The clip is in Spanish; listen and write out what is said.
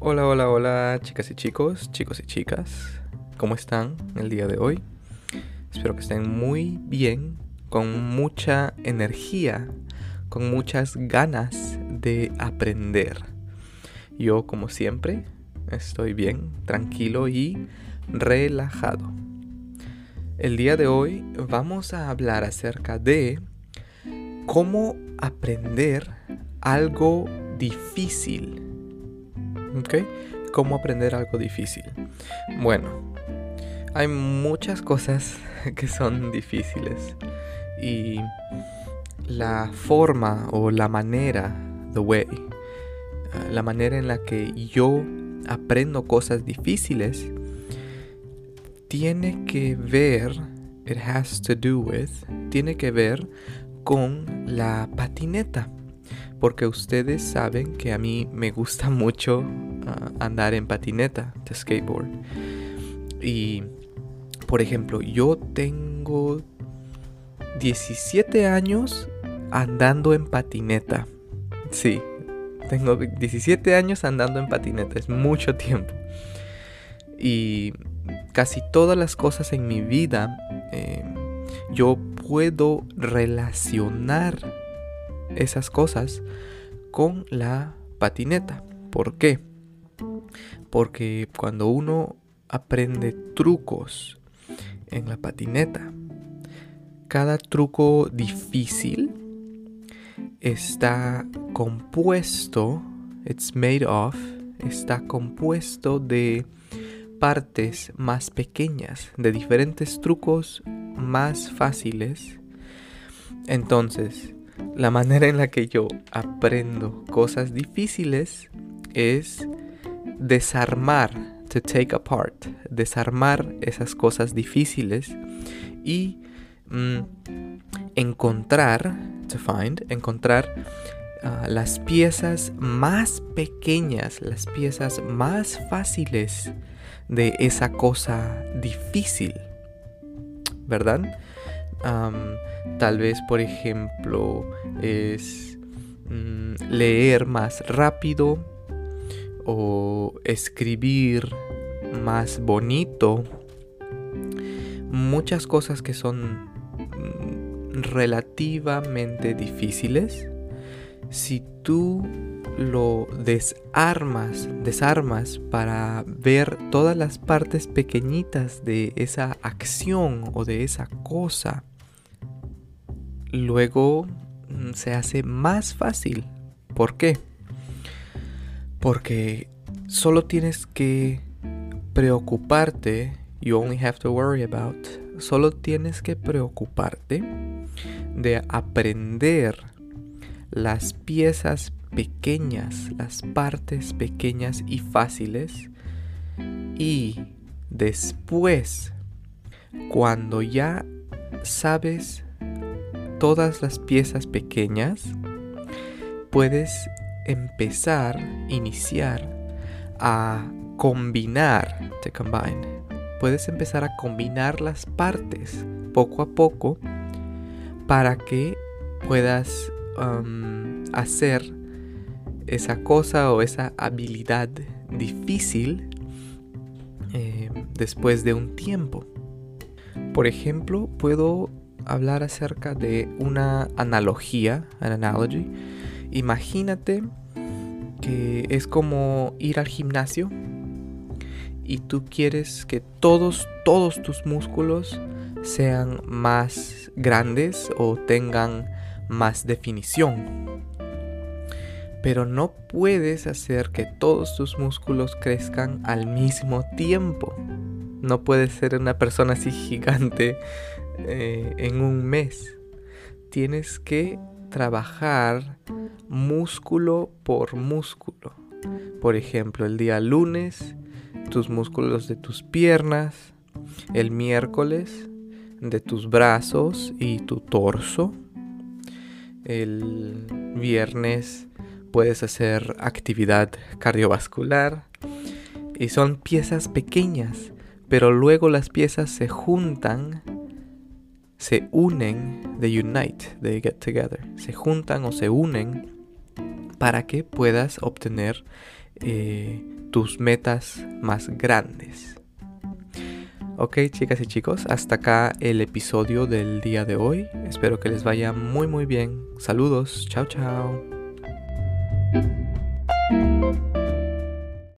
Hola, hola, hola, chicas y chicos, chicos y chicas. ¿Cómo están el día de hoy? Espero que estén muy bien, con mucha energía, con muchas ganas de aprender. Yo, como siempre, estoy bien, tranquilo y relajado. El día de hoy vamos a hablar acerca de cómo aprender algo difícil. ¿Ok? ¿Cómo aprender algo difícil? Bueno, hay muchas cosas que son difíciles y la forma o la manera, the way, uh, la manera en la que yo aprendo cosas difíciles tiene que ver, it has to do with, tiene que ver con la patineta porque ustedes saben que a mí me gusta mucho uh, andar en patineta, de skateboard. Y, por ejemplo, yo tengo 17 años andando en patineta. Sí, tengo 17 años andando en patineta, es mucho tiempo. Y casi todas las cosas en mi vida eh, yo puedo relacionar esas cosas con la patineta. ¿Por qué? Porque cuando uno aprende trucos en la patineta, cada truco difícil está compuesto, it's made of, está compuesto de partes más pequeñas, de diferentes trucos más fáciles. Entonces, la manera en la que yo aprendo cosas difíciles es desarmar, to take apart, desarmar esas cosas difíciles y mm, encontrar, to find, encontrar uh, las piezas más pequeñas, las piezas más fáciles de esa cosa difícil, ¿verdad? Tal vez, por ejemplo, es mm, leer más rápido o escribir más bonito. Muchas cosas que son mm, relativamente difíciles. Si tú lo desarmas, desarmas para ver todas las partes pequeñitas de esa acción o de esa cosa, luego mm, se hace más fácil. ¿Por qué? Porque solo tienes que preocuparte, you only have to worry about, solo tienes que preocuparte de aprender las piezas pequeñas, las partes pequeñas y fáciles y después, cuando ya sabes todas las piezas pequeñas, puedes empezar, iniciar a combinar, to combine. Puedes empezar a combinar las partes poco a poco para que puedas um, hacer esa cosa o esa habilidad difícil eh, después de un tiempo. Por ejemplo, puedo hablar acerca de una analogía, an analogy. Imagínate que es como ir al gimnasio y tú quieres que todos, todos tus músculos sean más grandes o tengan más definición. Pero no puedes hacer que todos tus músculos crezcan al mismo tiempo. No puedes ser una persona así gigante eh, en un mes. Tienes que trabajar músculo por músculo. Por ejemplo, el día lunes, tus músculos de tus piernas. El miércoles, de tus brazos y tu torso. El viernes puedes hacer actividad cardiovascular. Y son piezas pequeñas, pero luego las piezas se juntan se unen, they unite, they get together, se juntan o se unen para que puedas obtener eh, tus metas más grandes. Ok chicas y chicos, hasta acá el episodio del día de hoy. Espero que les vaya muy muy bien. Saludos, chao chao.